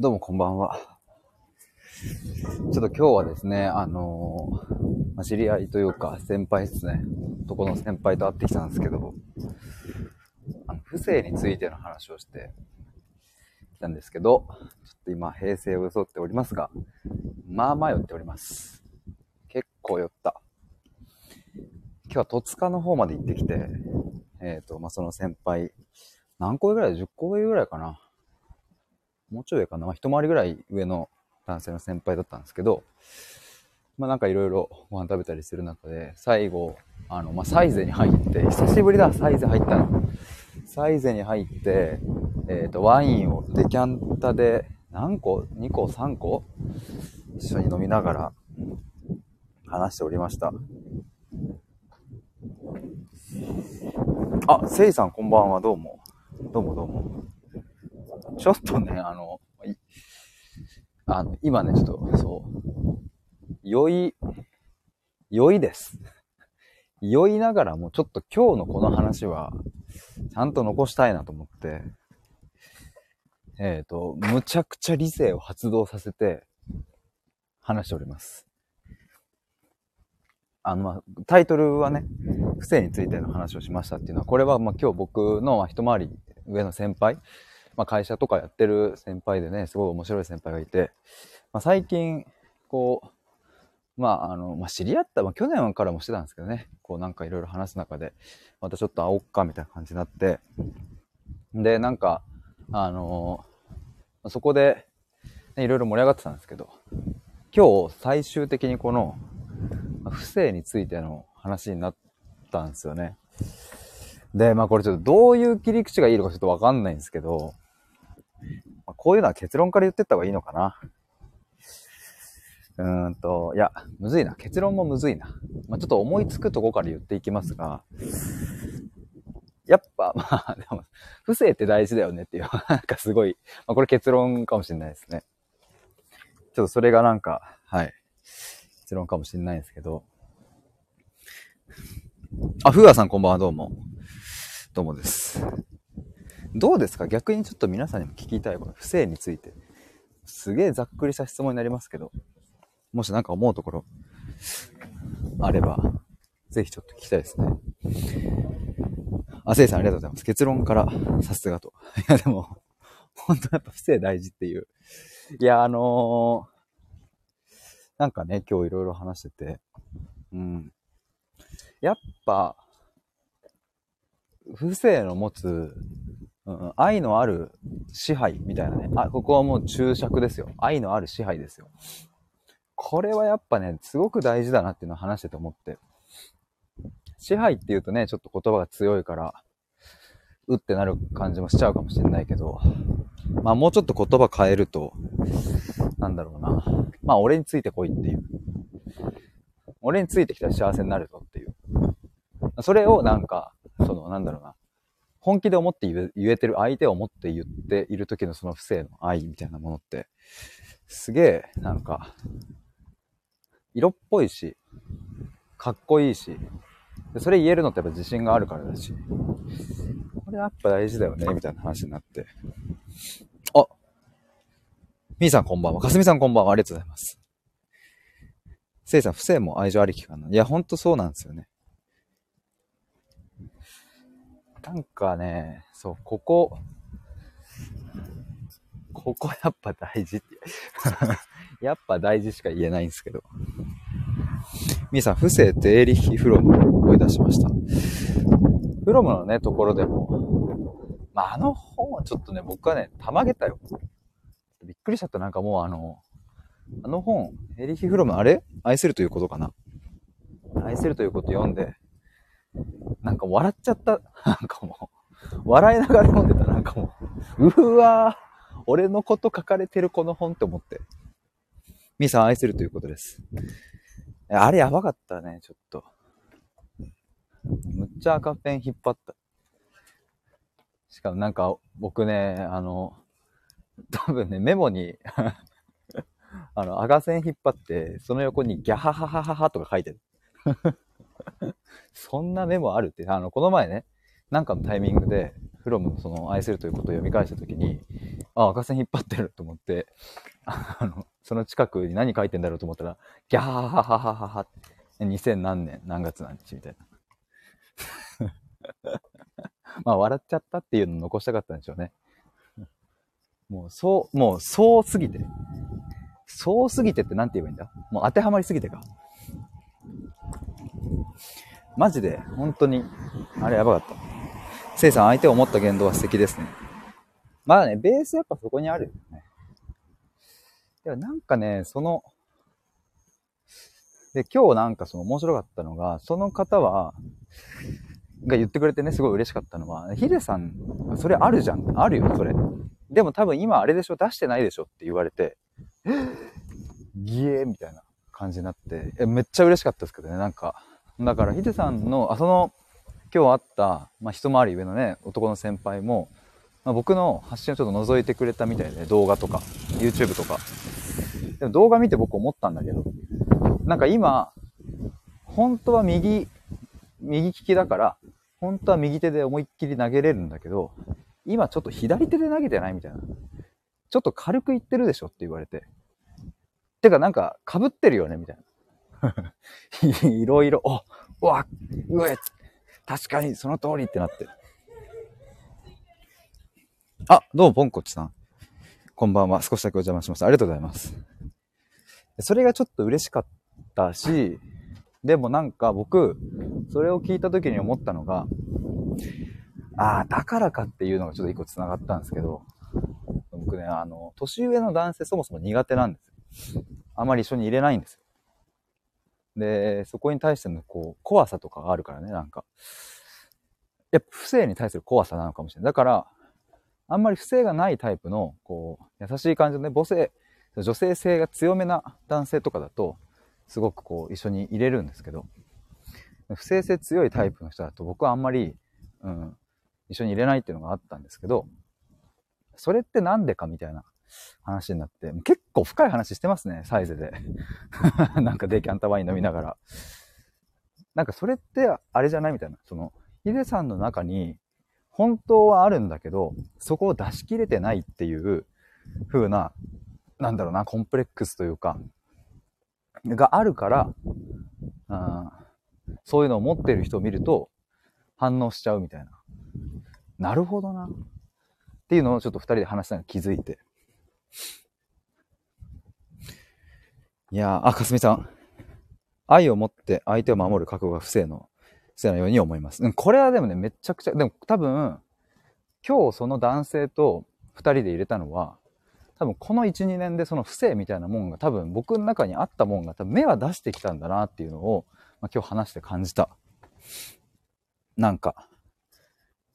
どうもこんばんは。ちょっと今日はですね、あのま知り合いというか先輩ですね。男の先輩と会ってきたんですけど、あの、不正についての話をしてきたんですけど、ちょっと今平成を装っておりますが、まあまあ酔っております。結構酔った。今日は戸塚の方まで行ってきて、えっ、と、まあ、その先輩、何個ぐらい ?10 個ぐらいかな。もうちょい上かな。まあ、一回りぐらい上の男性の先輩だったんですけど、まあなんかいろいろご飯食べたりする中で、最後、あの、まあサイゼに入って、久しぶりだ、サイゼ入ったの。サイゼに入って、えっ、と、ワインをデキャンタで何個 ?2 個 ?3 個？一緒に飲みながら話しておりました。あ、せいさんこんばんは、どうも。どうもどうも。ちょっとね、あの、あの、今ね、ちょっと、そう、酔い、酔いです。酔いながらも、ちょっと今日のこの話は、ちゃんと残したいなと思って、えっ、と、むちゃくちゃ理性を発動させて、話しております。あの、ま、タイトルはね、不正についての話をしましたっていうのは、これはま今日僕の一回り上の先輩、まあ会社とかやってる先輩でね、すごい面白い先輩がいて、まあ最近、こう、まああの、まあ知り合った、まあ去年からもしてたんですけどね、こうなんかいろいろ話す中で、またちょっと会おっかみたいな感じになって、で、なんか、あのまそこで、ねいろいろ盛り上がってたんですけど、今日最終的にこの、不正についての話になったんですよね。で、まあこれちょっとどういう切り口がいいのかちょっとわかんないんですけど、まあこういうのは結論から言ってった方がいいのかな。うんと、いや、むずいな。結論もむずいな。まあちょっと思いつくとこから言っていきますが、やっぱ、まあ、でも、不正って大事だよねっていう、なんかすごい、まあこれ結論かもしれないですね。ちょっとそれがなんか、はい、結論かもしれないですけど、あ、ふうあさんこんばんは、どうも。どうもです。どうですか？逆にちょっと皆さんにも聞きたい、この不正について。すげえざっくりした質問になりますけど、もしなんか思うところあれば、ぜひちょっと聞きたいですね。あ、せいさんありがとうございます。結論からさすがと。いや、でも、本当やっぱ不正大事っていう。いや、あのーなんかね、今日いろいろ話してて、うん。やっぱ、不正の持つ、うん、愛のある支配みたいなね。あ、ここはもう注釈ですよ。愛のある支配ですよ。これはやっぱね、すごく大事だなっていうのを話してて思って。支配っていうとね、ちょっと言葉が強いから、うってなる感じもしちゃうかもしれないけど、まあもうちょっと言葉変えると、なんだろうな。まあ俺についてこいっていう。俺についてきたら幸せになるぞっていう。それをなんか、その、なんだろうな。本気で思って言えてる、相手を思って言っている時のその不正の愛みたいなものって、すげえ、なんか、色っぽいし、かっこいいし、それ言えるのってやっぱ自信があるからだし、これやっぱ大事だよね、みたいな話になって。あみーさんこんばんは。かすみさんこんばんは。ありがとうございます。せいさん、不正も愛情ありきかな。いや、ほんとそうなんですよね。なんかね、そう、ここ、ここやっぱ大事って。やっぱ大事しか言えないんですけど。みーさん、不正ってエーリッヒ・フロムを思い出しました。フロムのね、ところでも、まあ、あの本はちょっとね、僕はね、たまげたよ。びっくりしちゃった。なんかもうあの、あの本、エーリッヒ・フロム、あれ？愛するということかな。愛するということ読んで、なんか笑っちゃった。なんかもう、笑いながら読んでた。なんかもう、うわー俺のこと書かれてるこの本って思って。ミさん愛するということです。あれやばかったね、ちょっと。むっちゃ赤ペン引っ張った。しかもなんか僕ね、あの、多分ね、メモにあの、赤線引っ張って、その横にギャハハハハハとか書いてる。そんなメモあるって、あの、この前ね、なんかのタイミングで、フロムのその愛するということを読み返したときに、あ、赤線引っ張ってると思って、あの、その近くに何書いてんだろうと思ったら、ギャーハハハハハハ2000何年何月何日みたいな。まあ笑っちゃったっていうのを残したかったんでしょうね。もうそう、もうそうすぎて。そうすぎてって何て言えばいいんだ？もう当てはまりすぎてか。マジで、本当に、あれやばかった。せいさん、相手を思った言動は素敵ですね。まあね、ベースやっぱそこにあるよね。でもなんかね、その、で、今日なんかその面白かったのが、その方は、が言ってくれてね、すごい嬉しかったのは、ヒデさん、それあるじゃん。あるよ、それ。でも多分今あれでしょ出してないでしょって言われて、ギエーみたいな感じになって、めっちゃ嬉しかったですけどね、なんか。だからヒデさんの、あ、その、今日会った、まあ、一回り上のね、男の先輩も、まあ、僕の発信をちょっと覗いてくれたみたいで、動画とか、YouTube とか。でも動画見て僕思ったんだけど、なんか今、本当は右、右利きだから、本当は右手で思いっきり投げれるんだけど、今ちょっと左手で投げてないみたいな。ちょっと軽く言ってるでしょって言われて。てかなんか被ってるよねみたいな。いろいろ、お、うわ、うえ、確かにその通りってなってる。あ、どうも、ポンコチさん。こんばんは。少しだけお邪魔しました。ありがとうございます。それがちょっと嬉しかったし、でもなんか僕、それを聞いた時に思ったのが、ああ、だからかっていうのがちょっと一個繋がったんですけど、僕ね、あの、年上の男性そもそも苦手なんです。あまり一緒に入れないんですよ。で、そこに対してのこう、怖さとかがあるからね、なんか。やっぱ不正に対する怖さなのかもしれない。だから、あんまり不正がないタイプの、こう、優しい感じのね、母性、女性性が強めな男性とかだと、すごくこう、一緒に入れるんですけど、不正性強いタイプの人だと僕はあんまり、うん、一緒に入れないっていうのがあったんですけど、それってなんでかみたいな話になって、結構深い話してますね、サイズで。なんかデキャンタワイン飲みながら。なんかそれってあれじゃないみたいな。その、ヒデさんの中に本当はあるんだけど、そこを出し切れてないっていう風な、なんだろうな、コンプレックスというか、があるから、あそういうのを持ってる人を見ると反応しちゃうみたいな。なるほどな。っていうのをちょっと二人で話したのが気づいて。いやー、あ、かすみさん。愛を持って相手を守る覚悟が不正の、不正のように思います。うん、これはでもね、めちゃくちゃ、でも多分、今日その男性と二人で入れたのは、多分この1、2年でその不正みたいなもんが多分僕の中にあったもんが多分目は出してきたんだなっていうのを、まあ、今日話して感じた。なんか、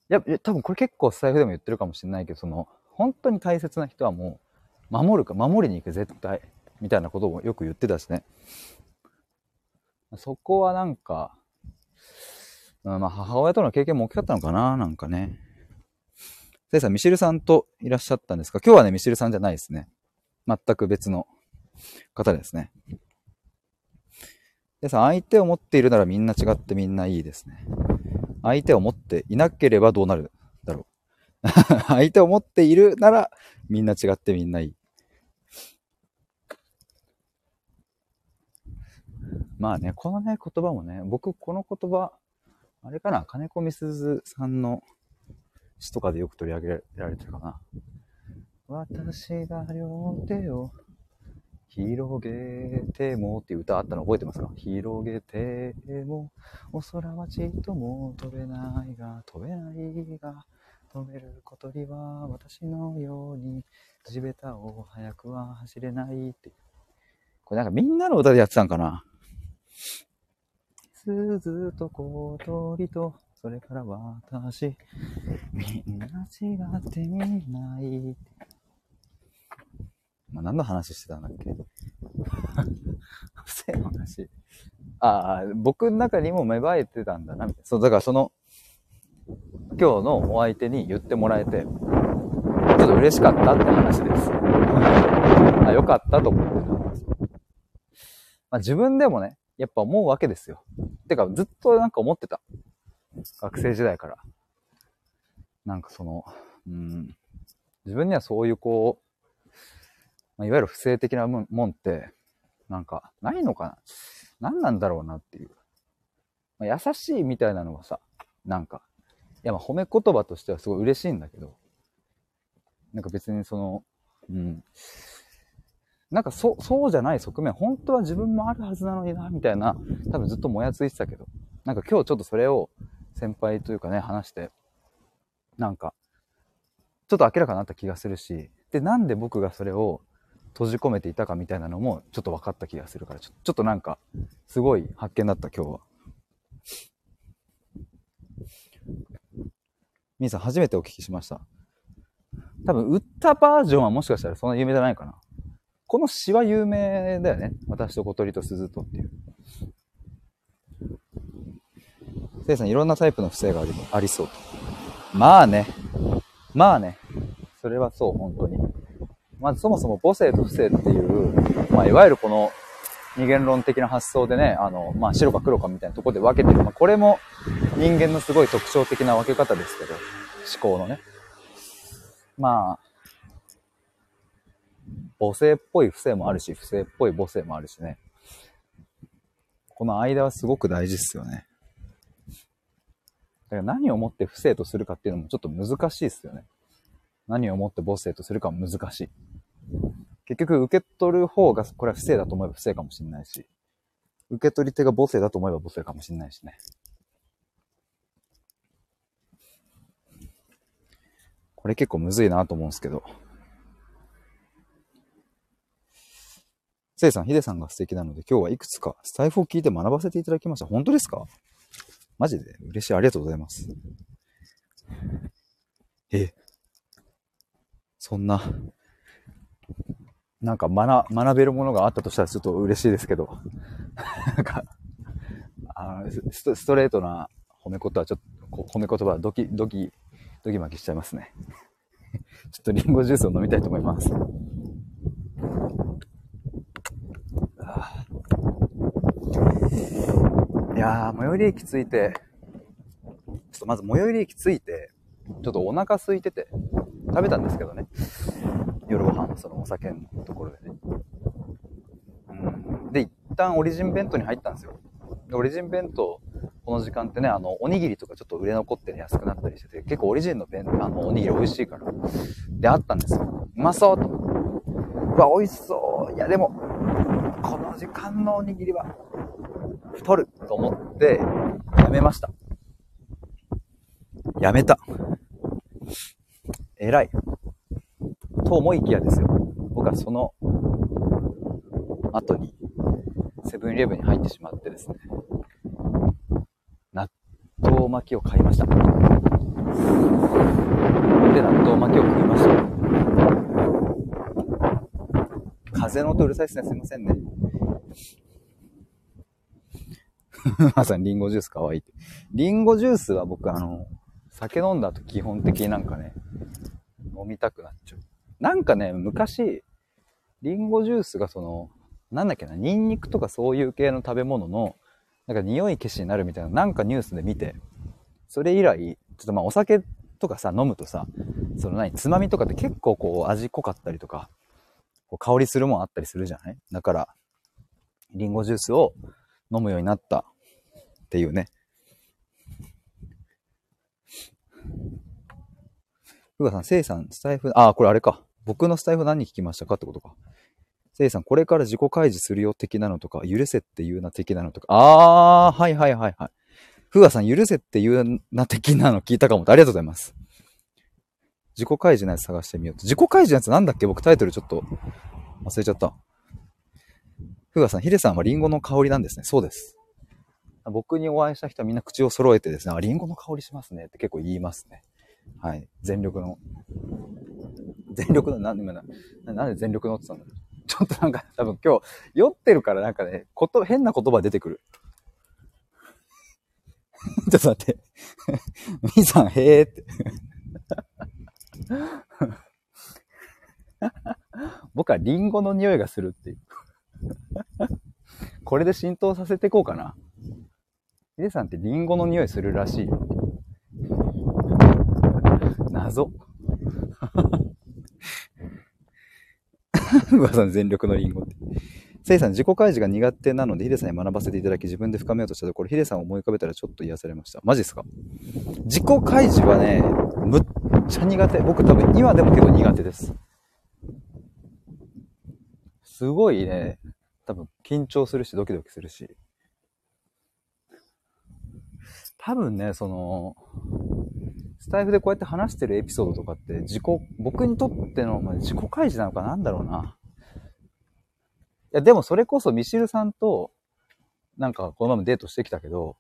いや、多分これ結構スタイフでも言ってるかもしれないけど、その、本当に大切な人はもう、守るか、守りに行く絶対、みたいなこともよく言ってたしね。そこはなんか、まあ母親との経験も大きかったのかな、なんかね。せいさん、ミシルさんといらっしゃったんですか？今日はね、ミシルさんじゃないですね。全く別の方ですね。せいさん、相手を持っているならみんな違ってみんないいですね。相手を持っていなければどうなるだろう。相手を持っているならみんな違ってみんないい。まあね、このね、言葉もね、僕この言葉、あれかな、金子みすずさんの詩とかでよく取り上げられてるかな。私が両手を広げてもっていう歌あったの覚えてますか？広げても、お空はちっとも飛べないが、飛べないが、飛べる小鳥は私のように、地べたを早くは走れないって。これなんかみんなの歌でやってたんかな？鈴と小鳥と、それから私、みんな違ってみない。まあ、何の話してたんだっけ？不正の話。ああ、僕の中にも芽生えてたんだな、みたいな。そう、だからその、今日のお相手に言ってもらえて、ちょっと嬉しかったって話です。あ、よかったと思ってたんですよ。まあ、自分でもね、やっぱ思うわけですよ。てか、ずっとなんか思ってた。学生時代から。なんかその、うん、自分にはそういうこう、まあ、いわゆる不正的なもんって、なんか、ないのかな何なんだろうなっていう。まあ、優しいみたいなのがさ、なんか、いやま褒め言葉としてはすごい嬉しいんだけど、なんか別にその、うん、なんかそ、そうじゃない側面、本当は自分もあるはずなのにな、みたいな、多分ずっともやついてたけど、なんか今日ちょっとそれを先輩というかね、話して、なんか、ちょっと明らかになった気がするし、で、なんで僕がそれを閉じ込めていたかみたいなのもちょっと分かった気がするから、ちょちょっとなんか、すごい発見だった今日は。みーさん初めてお聞きしました。多分、売ったバージョンはもしかしたらそんな有名じゃないかな。この詩は有名だよね。私と小鳥と鈴とっていう。せいさん、いろんなタイプの不正がありありそうと。まあね。まあね。それはそう、本当に。まずそもそも母性と不正っていう、まあ、いわゆるこの二元論的な発想でね、あの、まあ、白か黒かみたいなとこで分けてる。まあ、これも人間のすごい特徴的な分け方ですけど、思考のね。まあ、母性っぽい不正もあるし、不正っぽい母性もあるしね。この間はすごく大事っすよね。だから何をもって不正とするかっていうのもちょっと難しいですよね。何をもって母性とするかも難しい。結局受け取る方がこれは不正だと思えば不正かもしれないし、受け取り手が母性だと思えば母性かもしれないしね。これ結構むずいなと思うんですけど。せいさん、ヒデさんが素敵なので今日はいくつかスタイフを聞いて学ばせていただきました。本当ですか？マジで？嬉しい。ありがとうございます。え、そんな、なんか学、学べるものがあったとしたらちょっと嬉しいですけど、なんか、あスストレートな褒め言葉ちょっと、褒め言葉ドキ、ドキ、ドキマキしちゃいますね。ちょっとリンゴジュースを飲みたいと思います。いやー、最寄り駅着いて、ちょっとまず最寄り駅着いて、ちょっとお腹空いてて、食べたんですけどね。夜ご飯のそのお酒のところでね。うん。で、一旦オリジン弁当に入ったんですよ。で、オリジン弁当、この時間ってね、あの、おにぎりとかちょっと売れ残ってね、安くなったりしてて、結構オリジンの弁、あの、おにぎり美味しいから。で、あったんですよ。うまそうと。うわ、美味しそう。いや、でも、この時間のおにぎりは、太ると思って、やめました。やめた。偉い。と思いきやですよ。僕はその後に、セブンイレブンに入ってしまってですね、納豆巻きを買いました。で、納豆巻きを食いました？風の音うるさいですね。すいませんね。まさにリンゴジュースかわいいって。リンゴジュースは僕あの、酒飲んだ後基本的になんかね、飲みたくなっちゃう。なんかね、昔、リンゴジュースがその、なんだっけな、ニンニクとかそういう系の食べ物の、なんか匂い消しになるみたいな、なんかニュースで見て、それ以来、ちょっとまあお酒とかさ、飲むとさ、その何、つまみとかって結構こう味濃かったりとか、こう香りするもんあったりするじゃない？だから、リンゴジュースを飲むようになったっていうね。ふがさん、せいさん、スタイフ、あ、これあれか。僕のスタイフ何聞きましたかってことか。せいさん、これから自己開示するよ的なのとか、許せっていうな的なのとか。あー、はいはいはいはい。ふがさん、許せっていうな的なの聞いたかもありがとうございます。自己開示のやつ探してみようと。自己開示のやつなんだっけ？僕タイトルちょっと忘れちゃった。ふがさん、ヒデさんはリンゴの香りなんですね。そうです。僕にお会いした人はみんな口を揃えてですね、あ、リンゴの香りしますねって結構言いますね。はい。全力の。全力の、なんで、なんで全力のって言ったんだろう。ちょっとなんか多分今日酔ってるからなんかね、こと、変な言葉出てくる。ちょっと待って。みーさん、へーって。僕はリンゴの匂いがするっていう。これで浸透させていこうかな。ヒデさんってリンゴの匂いするらしいよ。謎。うわさん全力のリンゴって。せいさん、自己開示が苦手なので、ヒデさんに学ばせていただき、自分で深めようとしたところ、ヒデさんを思い浮かべたらちょっと癒されました。マジっすか？自己開示はね、むっちゃ苦手。僕多分今でも結構苦手です。すごいね、多分緊張するし、ドキドキするし。多分ね、その、スタイフでこうやって話してるエピソードとかって、自己、僕にとっての、自己開示なのかなんだろうな。いや、でもそれこそミシルさんと、なんかこのままデートしてきたけど、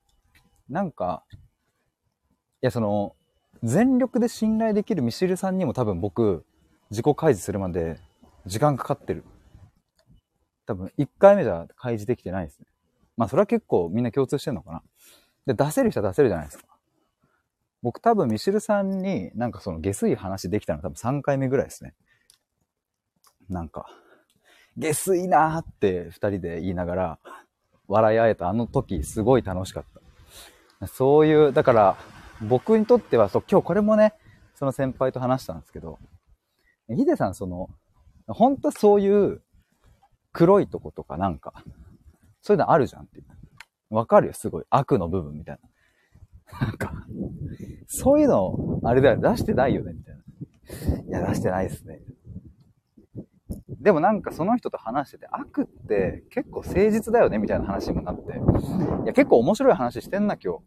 なんか、いや、その、全力で信頼できるミシルさんにも多分僕、自己開示するまで時間かかってる。多分、1回目じゃ開示できてないですね。まあ、それは結構みんな共通してんのかな。で、出せる人は出せるじゃないですか。僕多分ミシルさんになんかその下水話できたの多分3回目ぐらいですね。なんか、下水なーって2人で言いながら笑い合えたあの時すごい楽しかった。そういう、だから僕にとってはそう、今日これもね、その先輩と話したんですけど、ヒデさんその、本当そういう黒いとことかなんか、そういうのあるじゃんっていう。わかるよ、すごい。悪の部分みたいな。なんか、そういうの、あれだよ、出してないよね、みたいな。いや、出してないですね。でもなんかその人と話してて、悪って結構誠実だよね、みたいな話にもなって。いや、結構面白い話してんな、今日。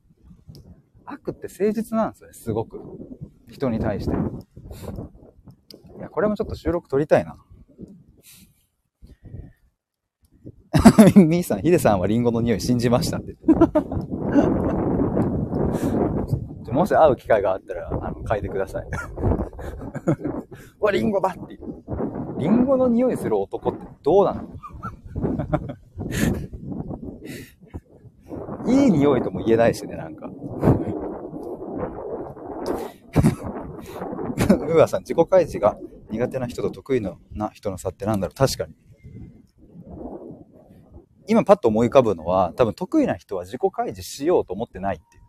悪って誠実なんですよね、すごく。人に対して。いや、これもちょっと収録撮りたいな。みーさん、ヒデさんはリンゴの匂い信じましたって。もし会う機会があったら、あの、嗅いでください。うわ、リンゴだってリンゴの匂いする男ってどうなの？いい匂いとも言えないしね、なんか。うわさん、自己開示が苦手な人と得意な人の差ってなんだろう？確かに。今パッと思い浮かぶのは、多分得意な人は自己開示しようと思ってないっていう。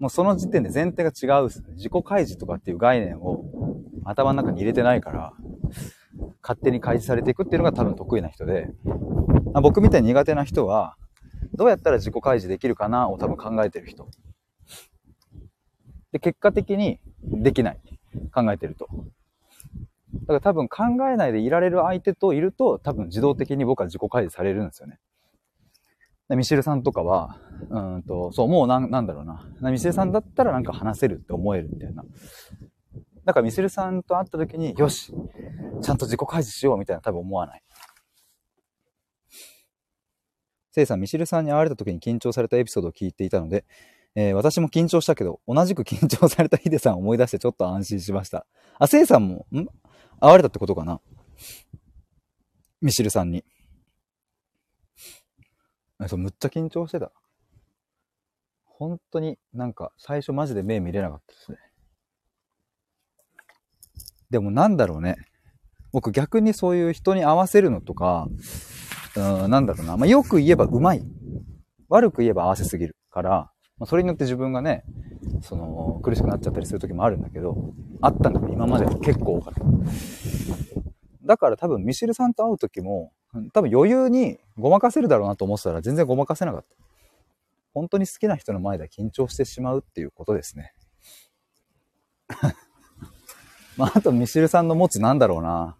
もうその時点で前提が違うすね。自己開示とかっていう概念を頭の中に入れてないから、勝手に開示されていくっていうのが多分得意な人で、ま、僕みたいに苦手な人は、どうやったら自己開示できるかなを多分考えてる人。で、結果的にできない。考えてると。だから多分考えないでいられる相手といると、多分自動的に僕は自己開示されるんですよね。ミシェルさんとかは、うんと、そう、もうなん、なんだろうな。ミシェルさんだったらなんか話せるって思えるみたいな。だからミシェルさんと会った時に、よしちゃんと自己開示しようみたいな多分思わない。せいさん、ミシルさんに会われた時に緊張されたエピソードを聞いていたので、えー、私も緊張したけど、同じく緊張されたヒデさんを思い出してちょっと安心しました。あ、せいさんも、ん？会われたってことかな？ミシルさんに。そう、むっちゃ緊張してた。本当になんか最初マジで目見れなかったですね。でもなんだろうね。僕逆にそういう人に合わせるのとか、うん、なんだろうな。まあ、よく言えばうまい。悪く言えば合わせすぎるから、まあ、それによって自分がね、その、苦しくなっちゃったりする時もあるんだけど、あったんだけど、今まで結構多かった。だから多分ミシルさんと会う時も、多分余裕にごまかせるだろうなと思ってたら全然ごまかせなかった。本当に好きな人の前で緊張してしまうっていうことですね。まあ、あとミシルさんの持つなんだろうな。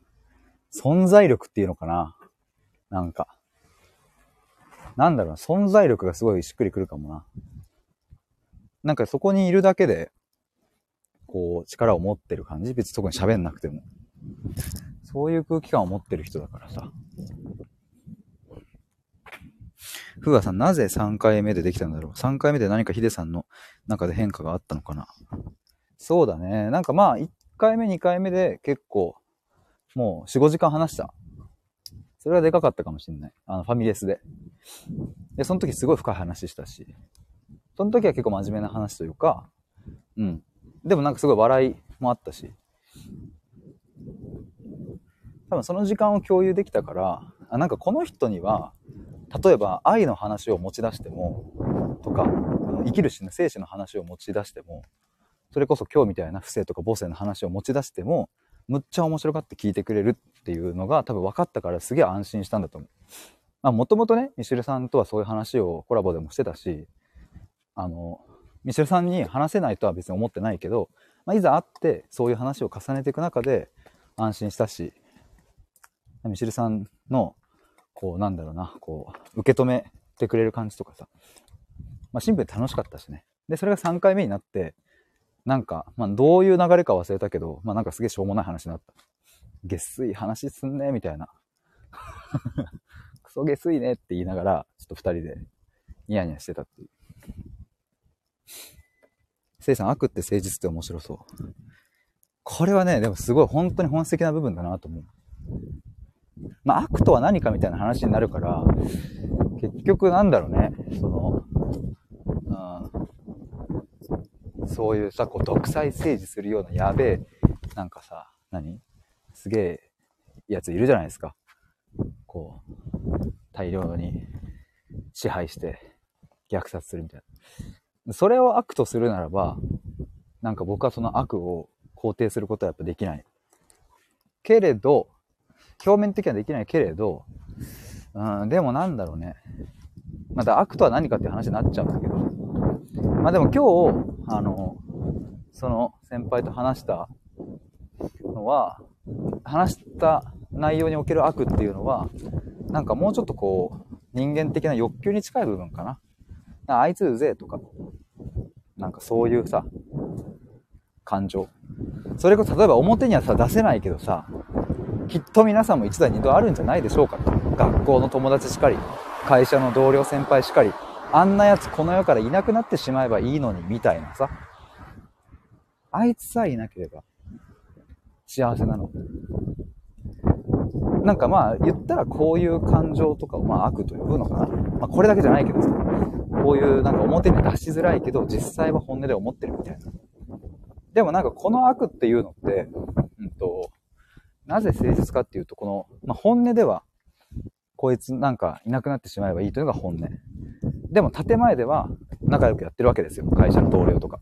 存在力っていうのかななんか。なんだろうな、存在力がすごいしっくりくるかもな。なんかそこにいるだけで、こう、力を持ってる感じ？別にそこに喋んなくても。そういう空気感を持ってる人だからさ。ふがさん、なぜ3回目でできたんだろう ?3 回目で何かヒデさんの中で変化があったのかな？そうだね。なんかまあ、1回目、2回目で結構もう4、5時間話した。それがでかかったかもしんない。あの、ファミレスで。で、その時すごい深い話したし、その時は結構真面目な話というか、うん。でもなんかすごい笑いもあったし、多分その時間を共有できたから、あなんかこの人には、例えば愛の話を持ち出しても、とか、生きる死ぬ生死の話を持ち出しても、それこそ今日みたいな不正とか母性の話を持ち出しても、むっちゃ面白がって聞いてくれるっていうのが多分分かったからすげえ安心したんだと思う。まあもともとね、ミシェルさんとはそういう話をコラボでもしてたし、あの、ミシェルさんに話せないとは別に思ってないけど、まあ、いざ会ってそういう話を重ねていく中で安心したし、ミシェルさんの、こうなんだろうな、こう、受け止めてくれる感じとかさ、まあシンプルに楽しかったしね。で、それが3回目になって、なんか、まあどういう流れか忘れたけど、まあなんかすげえしょうもない話になった。下水話すんね、みたいな。クソ下水ねって言いながら、ちょっと二人でニヤニヤしてたっていう。せいさん、悪って誠実って面白そう。これはね、でもすごい本当に本質的な部分だなと思う。まあ、悪とは何かみたいな話になるから、結局なんだろうね、その、うん、そういうさ、こう、独裁政治するようなやべえ、なんかさ、何？すげえやついるじゃないですか。こう、大量に支配して虐殺するみたいな。それを悪とするならば、なんか僕はその悪を肯定することはやっぱできない。けれど、表面的にはできないけれど、うん、でもなんだろうね。また悪とは何かっていう話になっちゃうんだけど。まあでも今日、あの、その先輩と話したのは、話した内容における悪っていうのは、なんかもうちょっとこう、人間的な欲求に近い部分かな。あいつうぜえとか、なんかそういうさ、感情。それこそ例えば表にはさ、出せないけどさ、きっと皆さんも一度二度あるんじゃないでしょうかと。学校の友達しかり、会社の同僚先輩しかり、あんなやつこの世からいなくなってしまえばいいのに、みたいなさ。あいつさえいなければ幸せなの。なんかまあ言ったらこういう感情とかをまあ悪と呼ぶのかな。まあこれだけじゃないけどさ、こういうなんか表に出しづらいけど実際は本音で思ってるみたいな。でもなんかこの悪っていうのって、うんと、なぜ誠実かっていうと、この、まあ、本音では、こいつなんかいなくなってしまえばいいというのが本音。でも建前では仲良くやってるわけですよ。会社の同僚とか。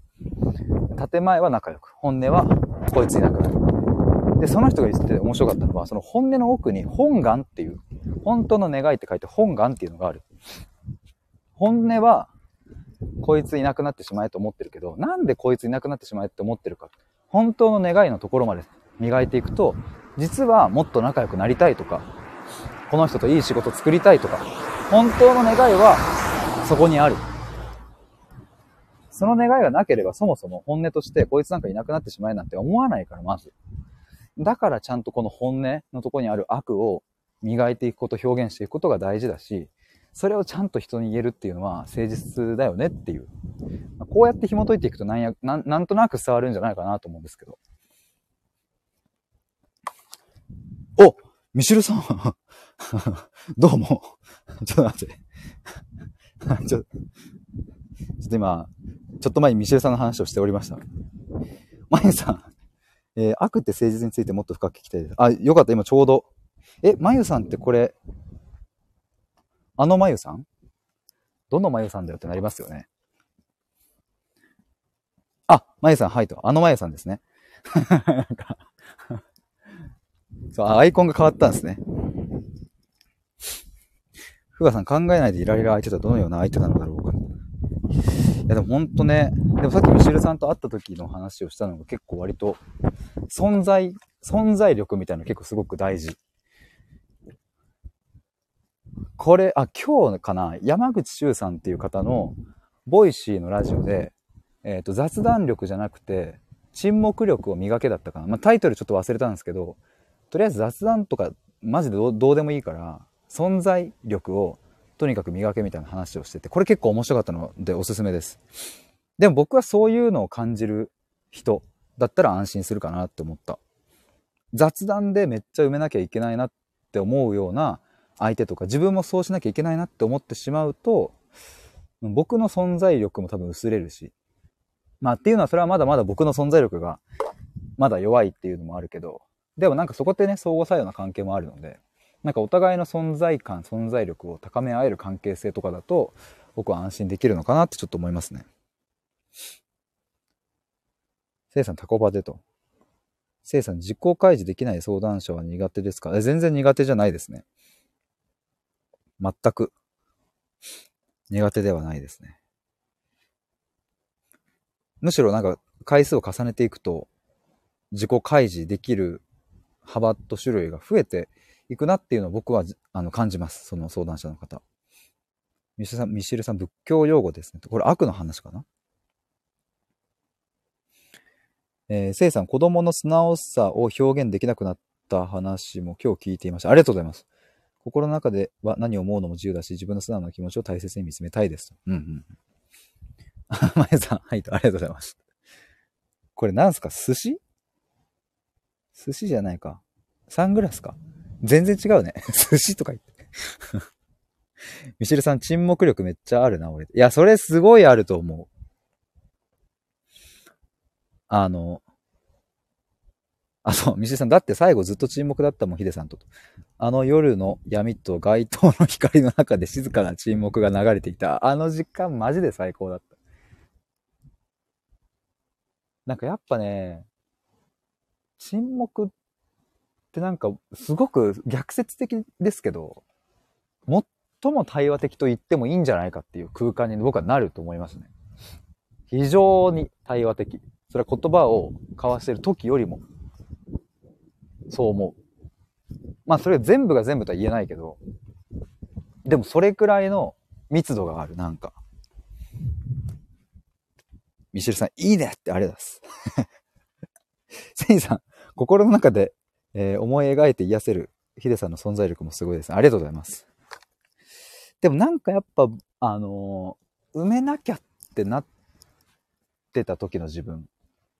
建前は仲良く。本音はこいついなくなる。で、その人が言ってて面白かったのは、その本音の奥に本願っていう、本当の願いって書いて本願っていうのがある。本音は、こいついなくなってしまえと思ってるけど、なんでこいついなくなってしまえって思ってるか。本当の願いのところまで磨いていくと、実はもっと仲良くなりたいとか、この人といい仕事作りたいとか、本当の願いはそこにある。その願いがなければそもそも本音としてこいつなんかいなくなってしまえなんて思わないから、まず。だからちゃんとこの本音のとこにある悪を磨いていくこと、表現していくことが大事だし、それをちゃんと人に言えるっていうのは誠実だよねっていう。こうやって紐解いていくとなんやななんとなく伝わるんじゃないかなと思うんですけど。おミシルさん どうも。ちょっと待って。ちょっと今、ちょっと前にミシェルさんの話をしておりました。マユさん、えー、悪って誠実についてもっと深く聞きたいです。あ、よかった、今ちょうど。え、まゆさんってこれ、あのまゆさん？どのまゆさんだよってなりますよね。あ、まゆさん、はいと。あのまゆさんですね。そう、アイコンが変わったんですね。ふがさん考えないでいられる相手とはどのような相手なのだろうか。いやでもほんとね、でもさっきミシルさんと会った時の話をしたのが結構割と、存在、存在力みたいなの結構すごく大事。これ、あ、今日かな、山口周さんっていう方の、 Voicy のラジオで、えっ、ー、と、雑談力じゃなくて、沈黙力を磨けだったかな。まあ、タイトルちょっと忘れたんですけど、とりあえず雑談とか、マジでどうでもいいから、存在力をとにかく磨けみたいな話をしてて、これ結構面白かったのでおすすめです。でも僕はそういうのを感じる人だったら安心するかなって思った。雑談でめっちゃ埋めなきゃいけないなって思うような相手とか、自分もそうしなきゃいけないなって思ってしまうと、僕の存在力も多分薄れるし。まあっていうのはそれはまだまだ僕の存在力がまだ弱いっていうのもあるけど、でもなんかそこってね、相互作用な関係もあるので、なんかお互いの存在感、存在力を高め合える関係性とかだと、僕は安心できるのかなってちょっと思いますね。せいさんタコパでと。せいさん、自己開示できない相談者は苦手ですか？全然苦手じゃないですね。全く苦手ではないですね。むしろなんか回数を重ねていくと自己開示できる幅と種類が増えていくなっていうのを僕はあの感じます。その相談者の方。ミシルさん、ミシルさん、仏教用語ですね。これ悪の話かな？えー、せいさん、子供の素直さを表現できなくなった話も今日聞いていました。ありがとうございます。心の中では何を思うのも自由だし、自分の素直な気持ちを大切に見つめたいです。うんうん。まえさん、はい、ありがとうございます。これなんすか？寿司？寿司じゃないか。サングラスか？全然違うね。寿司とか言って。ミシルさん、沈黙力めっちゃあるな、俺。いや、それすごいあると思う。あの、あ、そう、ミシさん、だって最後ずっと沈黙だったもん、ヒデさんと。あの夜の闇と街灯の光の中で静かな沈黙が流れていた。あの時間マジで最高だった。なんかやっぱね、沈黙ってなんかすごく逆説的ですけど、最も対話的と言ってもいいんじゃないかっていう空間に僕はなると思いますね。非常に対話的。それは言葉を交わしてる時よりも、そう思う。まあそれ全部が全部とは言えないけど、でもそれくらいの密度がある、なんか。ミシェルさん、いいねってありがとうございます。セイさん、心の中で、えー、思い描いて癒せるヒデさんの存在力もすごいです、ありがとうございます。でもなんかやっぱ、あのー、埋めなきゃってなってた時の自分、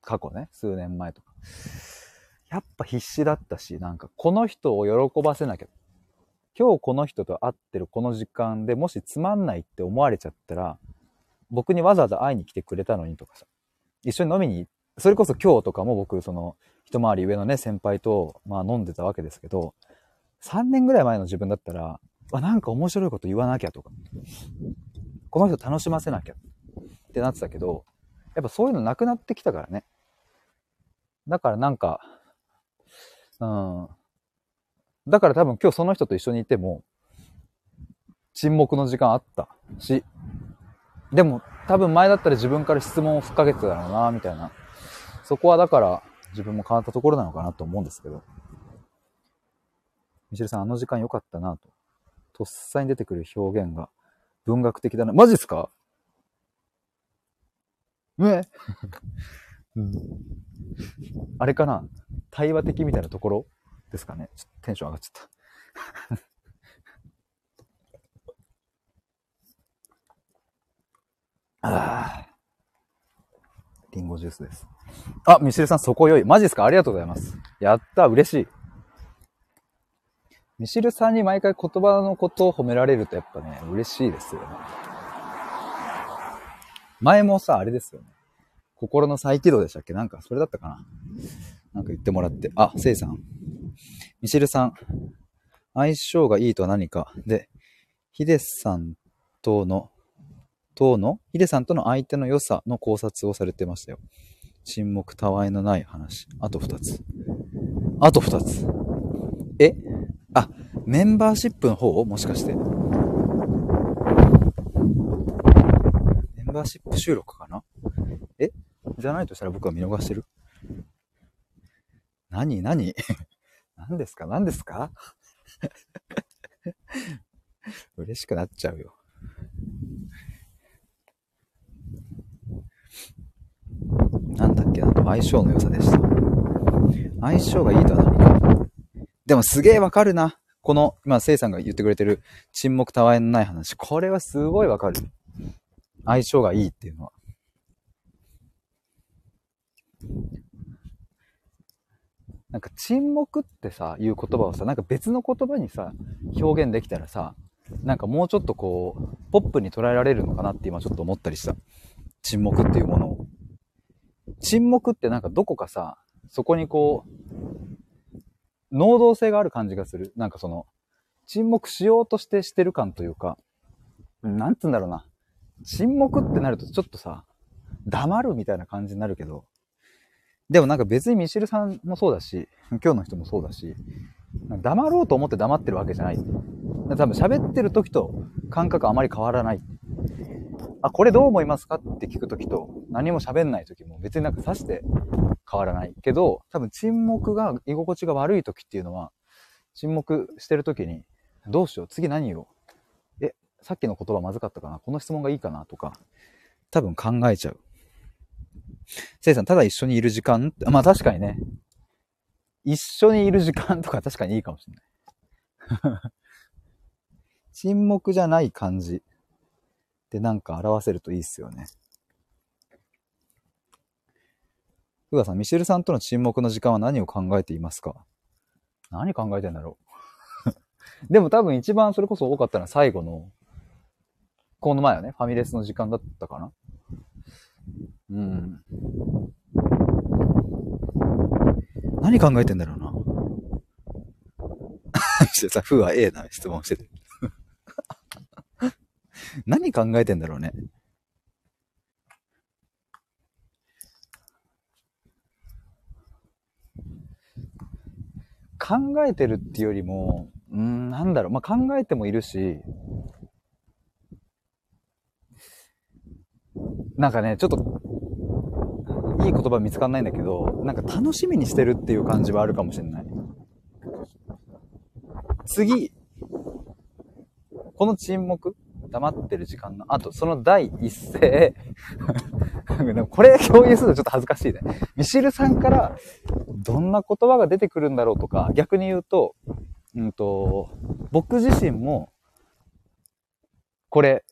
過去ね、数年前とか。やっぱ必死だったし、なんかこの人を喜ばせなきゃ。今日この人と会ってるこの時間でもしつまんないって思われちゃったら、僕にわざわざ会いに来てくれたのにとかさ、一緒に飲みに、それこそ今日とかも僕、その、一回り上のね、先輩と、まあ飲んでたわけですけど、3年ぐらい前の自分だったら、あ、なんか面白いこと言わなきゃとか、この人楽しませなきゃってなってたけど、やっぱそういうのなくなってきたからね。だからなんか、うん。だから多分今日その人と一緒にいても、沈黙の時間あったし、でも多分前だったら自分から質問をふっかけてただろうな、みたいな。そこはだから自分も変わったところなのかなと思うんですけど。ミシェルさん、あの時間良かったなと。とっさに出てくる表現が文学的だな。マジっすか？えあれかな？対話的みたいなところ？ですかね。ちょっとテンション上がっちゃった。ああ。リンゴジュースです。あ、ミシルさん、そこ良い。マジですか？ありがとうございます。やった、嬉しい。ミシルさんに毎回言葉のことを褒められるとやっぱね、嬉しいですよね。前もさ、あれですよね。心の再起動でしたっけ？なんか、それだったかな？なんか言ってもらって。あ、せいさん。ミシルさん。相性がいいとは何か？で、ヒデさんとの等の？ヒデさんとの相手の良さの考察をされてましたよ。沈黙たわいのない話。あと2つ。あと2つ。え？あ、メンバーシップの方を？もしかして。メンバーシップ収録かな？じゃないとしたら僕は見逃してる何何？何ですか？何ですか？嬉しくなっちゃうよ。なんだっけ？なと、相性の良さでした。相性がいいとは何か。でもすげえわかるな。この、今、せいさんが言ってくれてる沈黙たわいのない話。これはすごいわかる。相性がいいっていうのは。なんか沈黙ってさ、いう言葉をさ、なんか別の言葉にさ、表現できたらさ、なんかもうちょっとこう、ポップに捉えられるのかなって今ちょっと思ったりした。沈黙っていうものを。沈黙ってなんかどこかさ、そこにこう、能動性がある感じがする。なんかその、沈黙しようとしてしてる感というか、なんつうんだろうな。沈黙ってなるとちょっとさ、黙るみたいな感じになるけど、でもなんか別にミシルさんもそうだし、今日の人もそうだし、黙ろうと思って黙ってるわけじゃない。多分喋ってる時と感覚あまり変わらない。あ、これどう思いますかって聞く時と何も喋んない時も別になんかさして変わらない。けど、多分沈黙が居心地が悪い時っていうのは、沈黙してる時に、どうしよう次何を？え、さっきの言葉まずかったかな？この質問がいいかな？とか、多分考えちゃう。せいさん、ただ一緒にいる時間？まあ確かにね。一緒にいる時間とか確かにいいかもしれない。沈黙じゃない感じでなんか表せるといいっすよね。ふがさん、ミシェルさんとの沈黙の時間は何を考えていますか？何考えてんだろう？でも多分一番それこそ多かったのは最後の、この前はね、ファミレスの時間だったかなうん。何考えてんだろうな。してさ、ふは A な質問してて。何考えてんだろうね。考えてるっていうよりも、うん、なんだろう、まあ、考えてもいるし、なんかね、ちょっといい言葉見つかんないんだけど、なんか楽しみにしてるっていう感じはあるかもしれない。次、この沈黙黙ってる時間の、あとその第一声これ共有するとちょっと恥ずかしいね。ミシルさんからどんな言葉が出てくるんだろうとか、逆に言うと、うんと、僕自身も、これ、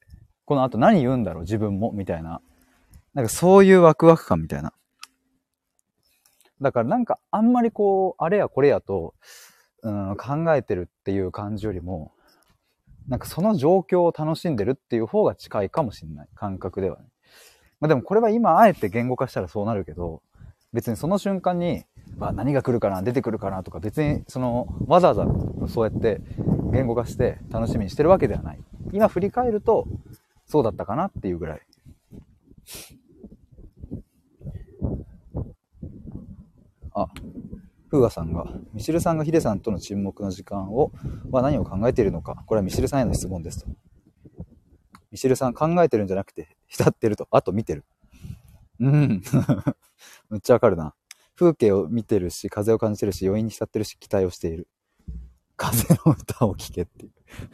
この後何言うんだろう自分も、みたいな。なんかそういうワクワク感みたいな。だからなんかあんまりこう、あれやこれやと、うん、考えてるっていう感じよりも、なんかその状況を楽しんでるっていう方が近いかもしんない。感覚ではね。まあでもこれは今あえて言語化したらそうなるけど、別にその瞬間に、あ、何が来るかな、出てくるかなとか、別にその、わざわざそうやって言語化して楽しみにしてるわけではない。今振り返ると、そうだったかなっていうぐらい。あ、フーガさんが、ミシルさんがヒデさんとの沈黙の時間を、は何を考えているのか。これはミシルさんへの質問ですと。ミシルさん考えてるんじゃなくて、浸ってると。あと見てる。うん。めっちゃわかるな。風景を見てるし、風を感じてるし、余韻に浸ってるし、期待をしている。風の歌を聴けっていう。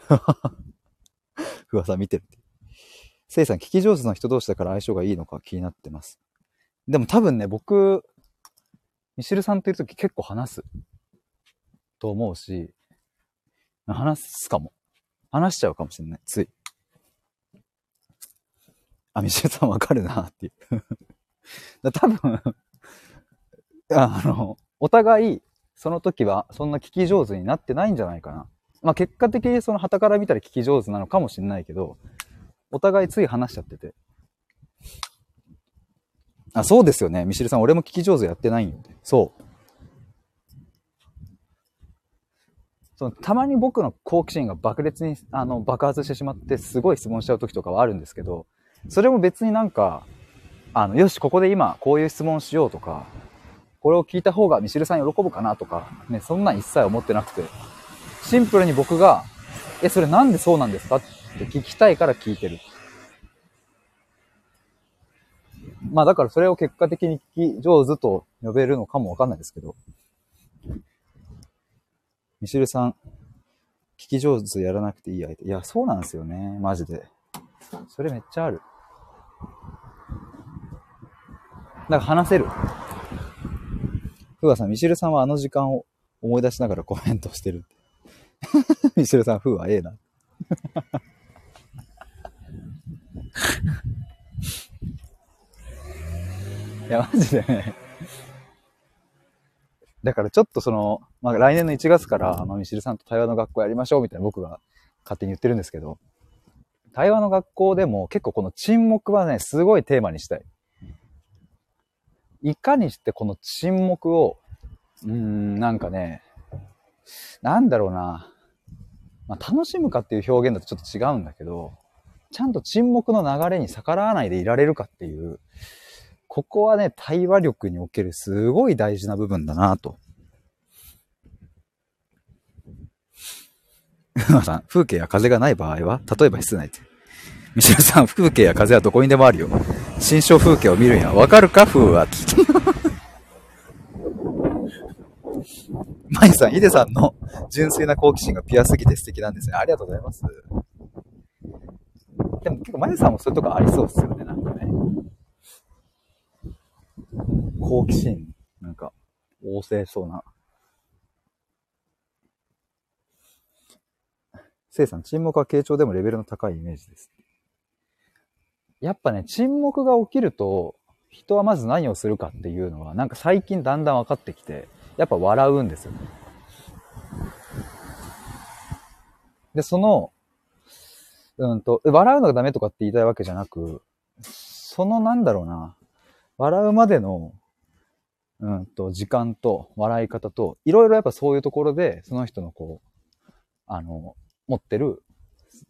ふわさん見てるって。せいさん、聞き上手な人同士だから相性がいいのか気になってます。でも多分ね、僕、ミシルさんといるとき結構話す。と思うし、話すかも。話しちゃうかもしれない。つい。あ、ミシルさんわかるなっていう。多分あの、お互い、その時はそんな聞き上手になってないんじゃないかな。まあ結果的にその旗から見たら聞き上手なのかもしれないけど、お互いつい話しちゃってて。あ、そうですよね。ミシルさん、俺も聞き上手やってないんよ。そう。そのたまに僕の好奇心が爆裂にあの爆発してしまってすごい質問しちゃう時とかはあるんですけど、それも別になんか、あの、よし、ここで今こういう質問しようとか、これを聞いた方がミシルさん喜ぶかなとか、ね、そんなん一切思ってなくて、シンプルに僕が、え、それなんでそうなんですかっ聞きたいから聞いてる。まあだからそれを結果的に聞き上手と呼べるのかもわかんないですけど。ミシルさん、聞き上手やらなくていい相手。いや、そうなんですよね。マジで。それめっちゃある。なんか話せる。ふわさん、ミシルさんはあの時間を思い出しながらコメントしてる。ミシルさん、ふわ、ええな。いや、マジでね。だからちょっとその、まあ来年の1月から、まあ、ミシルさんと対話の学校やりましょうみたいな僕が勝手に言ってるんですけど、対話の学校でも結構この沈黙はね、すごいテーマにしたい。いかにしてこの沈黙を、うーん、なんかね、なんだろうな。まあ、楽しむかっていう表現だとちょっと違うんだけど、ちゃんと沈黙の流れに逆らわないでいられるかっていう、ここはね、対話力におけるすごい大事な部分だなと。ふさん、風景や風がない場合は例えば室内って。ミシェルさん、風景や風はどこにでもあるよ。新象風景を見るんや。わかるか？風は。マイさん、ヒデさんの純粋な好奇心がピュアすぎて素敵なんですね。ありがとうございます。でも結構マユさんもそういうとこありそうですよね、なんかね。好奇心、なんか、旺盛そうな。せいさん、沈黙は傾聴でもレベルの高いイメージです。やっぱね、沈黙が起きると、人はまず何をするかっていうのは、なんか最近だんだん分かってきて、やっぱ笑うんですよね。で、その、うんと、笑うのがダメとかって言いたいわけじゃなく、そのなんだろうな、笑うまでの、うんと、時間と笑い方と、いろいろやっぱそういうところで、その人のこう、あの、持ってる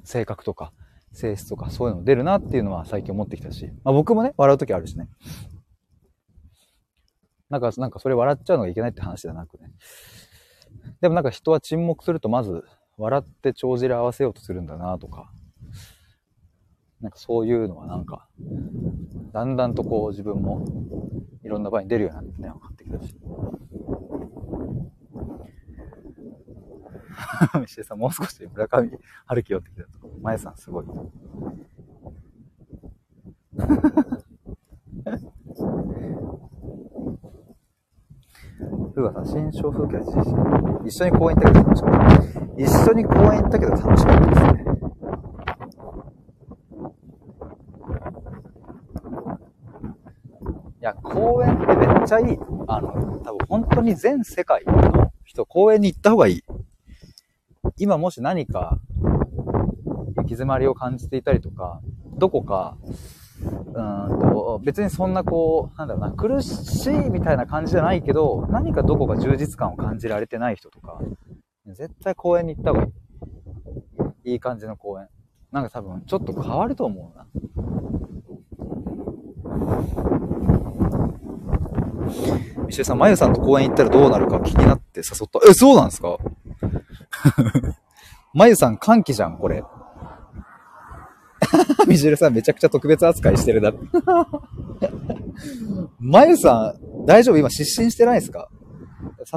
性格とか、性質とか、そういうの出るなっていうのは最近思ってきたし、まあ僕もね、笑うときあるしね。なんか、なんかそれ笑っちゃうのがいけないって話じゃなくね。でもなんか人は沈黙するとまず笑って帳尻合わせようとするんだなとか、なんかそういうのはなんか、だんだんとこう自分もいろんな場に出るようになってね、分かってきたし。ミシェさん、もう少し村上春樹寄ってきたと。まやさん、すごい。ふうがさん、新象風景は一緒に公園行ったけど楽しかった。一緒に公園行ったけど楽しかったですね。いや、公園ってめっちゃいい。あの、多分本当に全世界の人、公園に行った方がいい。今もし何か行き詰まりを感じていたりとか、どこか、うんと、別にそんなこう、なんだろうな、苦しいみたいな感じじゃないけど、何かどこか充実感を感じられてない人とか、絶対公園に行った方がいい。いい感じの公園。なんか多分、ちょっと変わると思うな。ミシェさん、まゆさんと公園行ったらどうなるか気になって誘った。え、そうなんですか？まゆさん歓喜じゃん、これ。ミシェルさんめちゃくちゃ特別扱いしてるな。まゆさん、大丈夫？今失神してないですか？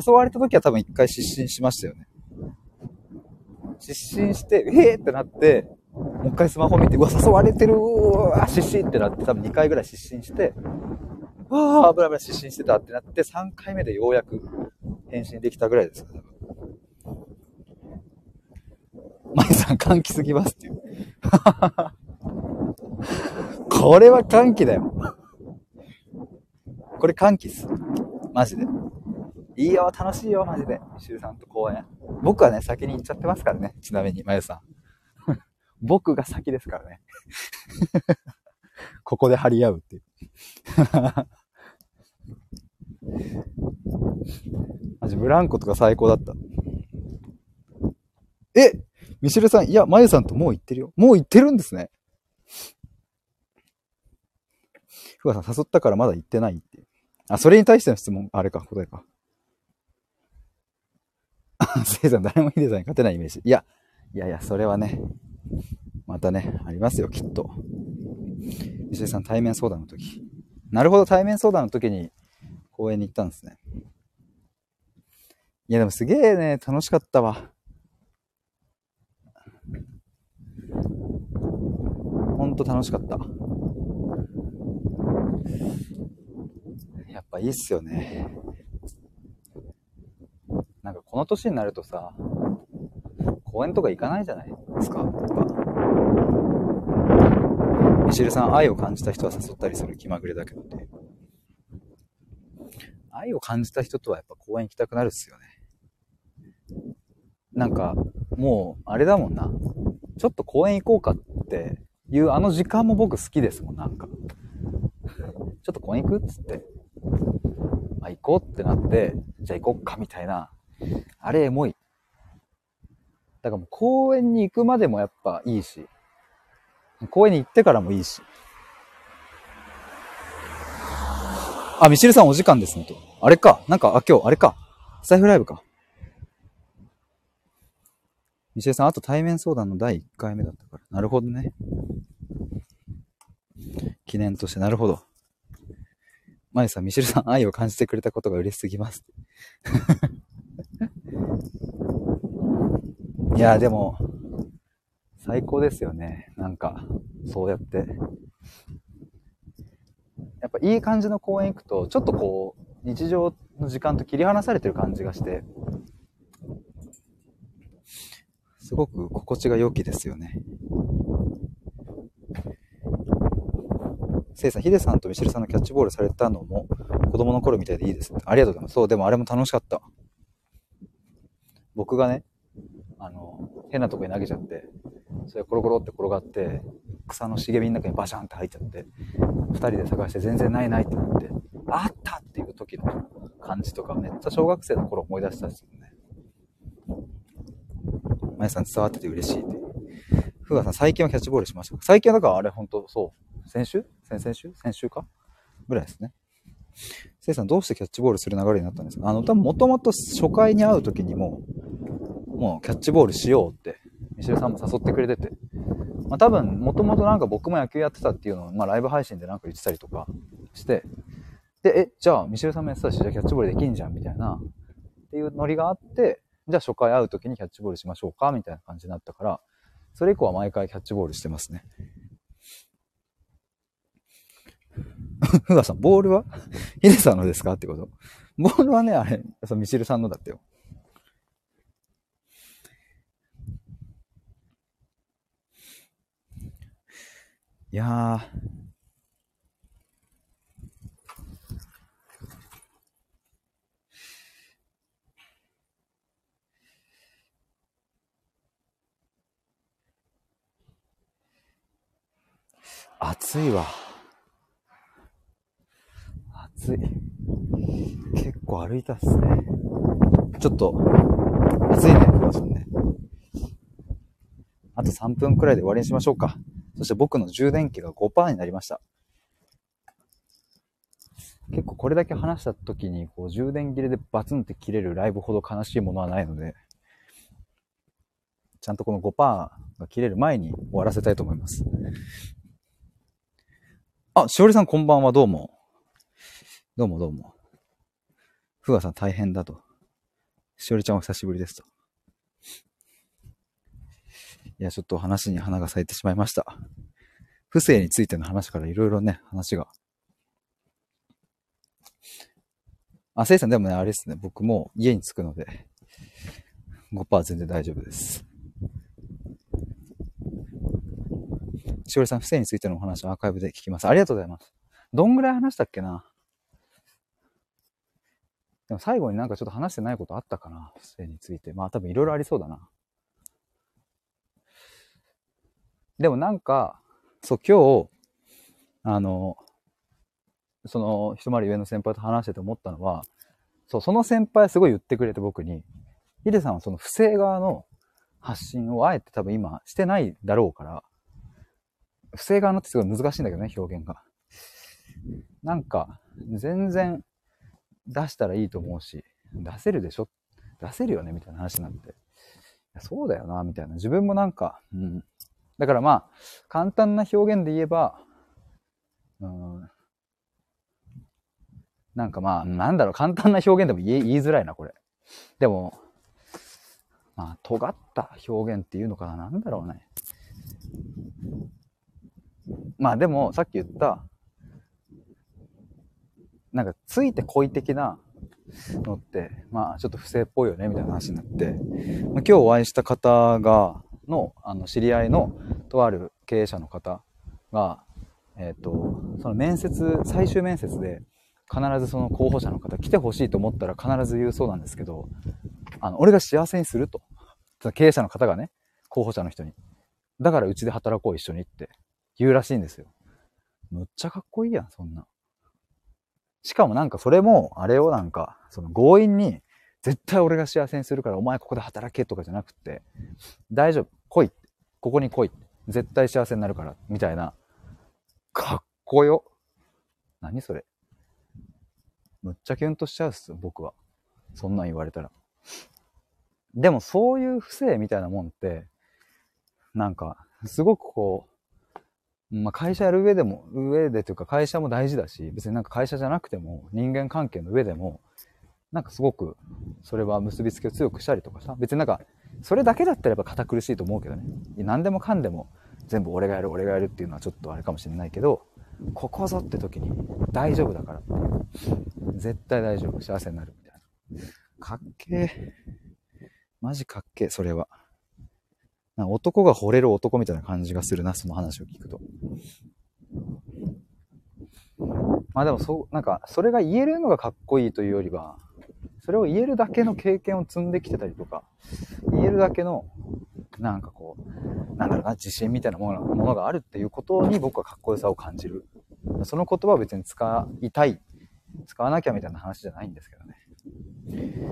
誘われた時は多分一回失神しましたよね。失神して、えーってなって、もう一回スマホ見て、うわ、誘われてるうわ、失神ってなって、多分2回ぐらい失神して、わあ、ブラブラ失神してたってなって、3回目でようやく返信できたぐらいですか、多分。マイさん、歓喜すぎますっていう。これは歓喜だよ。これ歓喜っす。マジで。いいよ、楽しいよ、マジで。シュウさんと公園。僕はね、先に行っちゃってますからね。ちなみに、まゆさん。僕が先ですからね。ここで張り合うっていう。マジ、ブランコとか最高だった。えミシェルさん、いや、まゆさんともう行ってるよ。もう行ってるんですね。ふわさん誘ったからまだ行ってないって。あ、それに対しての質問、あれか、答えか。あ、せいさん、誰もヒデさんに勝てないイメージ。いや、いやいや、それはね、またね、ありますよ、きっと。石井さん、対面相談の時。なるほど、対面相談の時に公園に行ったんですね。いや、でもすげえね、楽しかったわ。ほんと楽しかった。やっぱいいっすよね。なんかこの年になるとさ、公園とか行かないじゃないですか。やっぱ。ミシルさん、愛を感じた人は誘ったりする気まぐれだけどね。愛を感じた人とはやっぱ公園行きたくなるっすよね。なんか、もう、あれだもんな。ちょっと公園行こうかっていうあの時間も僕好きですもん、なんか。ちょっと公園行くっつって。まあ、行こうってなって、じゃあ行こっかみたいな。あれエモい。だからもう公園に行くまでもやっぱいいし、公園に行ってからもいいし。あ、ミシルさんお時間ですねと。あれか。なんか、あ、今日、あれか。スタイフライブか。ミシルさん、あと対面相談の第1回目だったから。なるほどね。記念として、なるほど。マユさん、ミシェルさん、愛を感じてくれたことが嬉しすぎます。いや、でも、最高ですよね。なんか、そうやって。やっぱいい感じの公園行くと、ちょっとこう、日常の時間と切り離されてる感じがして、すごく心地が良きですよね。せいさん、ヒデさんとミシルさんのキャッチボールされたのも子供の頃みたいでいいです。ありがとうございます。そう、でもあれも楽しかった。僕がね、あの、変なとこに投げちゃって、それコロコロって転がって、草の茂みの中にバシャンって入っちゃって、二人で探して全然ないないってなって、あったっていう時の感じとかめっちゃ小学生の頃思い出したんですよね。まやさん伝わってて嬉しいって。ふうがさん、最近はキャッチボールしましたか？最近はだからあれ本当そう。先週？先々週？先週か？ぐらいですね。せいさん、どうしてキャッチボールする流れになったんですか？あの、多分もともと初回に会う時にも、もうキャッチボールしようって、ミシェルさんも誘ってくれてて、まあ多分、もともとなんか僕も野球やってたっていうのを、まあライブ配信でなんか言ってたりとかして、で、え、じゃあミシェルさんもやってたし、じゃあキャッチボールできんじゃんみたいな、っていうノリがあって、じゃあ初回会う時にキャッチボールしましょうかみたいな感じになったから、それ以降は毎回キャッチボールしてますね。ふがさん、ボールは？ヒデさんのですか？ってこと。ボールはね、あれ、そミシルさんのだったよ。いや、暑いわ。暑い。結構歩いたっすね。ちょっと、暑いね、ふわさんね。あと3分くらいで終わりにしましょうか。そして僕の充電器が5%になりました。結構これだけ話した時に、こう充電切れでバツンって切れるライブほど悲しいものはないので、ちゃんとこの5%が切れる前に終わらせたいと思います。あ、しおりさんこんばんは、どうも。どうもどうも。ふわさん大変だと。しおりちゃんお久しぶりですと。いや、ちょっと話に花が咲いてしまいました。不正についての話からいろいろね、話が。あ、せいさんでもね、あれですね、僕も家に着くので、5%全然大丈夫です。しおりさん、不正についてのお話をアーカイブで聞きます。ありがとうございます。どんぐらい話したっけな？でも最後になんかちょっと話してないことあったかな？不正について。まあ多分いろいろありそうだな。でもなんか、そう、今日、あの、その一回り上の先輩と話してて思ったのは、そう、その先輩すごい言ってくれて僕に、ヒデさんはその不正側の発信をあえて多分今してないだろうから、不正側のってすごい難しいんだけどね、表現が。なんか、全然出したらいいと思うし、出せるでしょ？出せるよね？みたいな話になって。そうだよな、みたいな。自分もなんか、うん。だからまあ、簡単な表現で言えば、うん、なんかまあ、なんだろう、簡単な表現でも言い言いづらいな、これ。でも、まあ、尖った表現っていうのかな、なんだろうね。まあでも、さっき言った、なんかついて恋的なのって、まあちょっと不正っぽいよね、みたいな話になって、まあ、今日お会いした方が、の、あの、知り合いのとある経営者の方が、えっ、ー、と、その面接、最終面接で、必ずその候補者の方来てほしいと思ったら必ず言うそうなんですけど、あの、俺が幸せにすると。経営者の方がね、候補者の人に。だからうちで働こう一緒にって言うらしいんですよ。むっちゃかっこいいやん、そんな。しかもなんかそれも、あれをなんか、その強引に、絶対俺が幸せにするからお前ここで働けとかじゃなくて、大丈夫、来い。ここに来い。絶対幸せになるから、みたいな。かっこよ。何それ。むっちゃキュンとしちゃうっす、僕は。そんなん言われたら。でもそういう不正みたいなもんって、なんか、すごくこう、まあ会社やる上でも、上でというか会社も大事だし、別になんか会社じゃなくても人間関係の上でも、なんかすごく、それは結びつきを強くしたりとかさ、別になんか、それだけだったらやっぱ堅苦しいと思うけどね。何でもかんでも全部俺がやる、俺がやるっていうのはちょっとあれかもしれないけど、ここぞって時に大丈夫だから。絶対大丈夫。幸せになるみたいな。かっけえ。マジかっけえ、それは。な男が惚れる男みたいな感じがするな、その話を聞くと。まあでもそう、なんか、それが言えるのがかっこいいというよりは、それを言えるだけの経験を積んできてたりとか、言えるだけの、なんかこう、なんだろうな、自信みたいなものものがあるっていうことに僕はかっこよさを感じる。その言葉は別に使いたい、使わなきゃみたいな話じゃないんですけどね。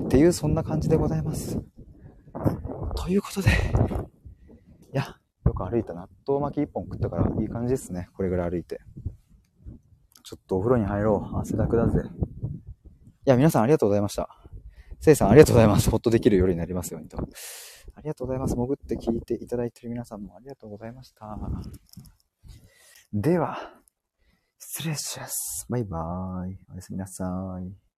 っていう、そんな感じでございます。ということで、いや、よく歩いた納豆巻き一本食ったからいい感じですね。これぐらい歩いて。ちょっとお風呂に入ろう。汗だくだぜ。いや、皆さんありがとうございました。せいさんありがとうございます。ほっとできる夜になりますようにと。ありがとうございます。潜って聞いていただいている皆さんもありがとうございました。では、失礼します。バイバーイ。おやすみなさい。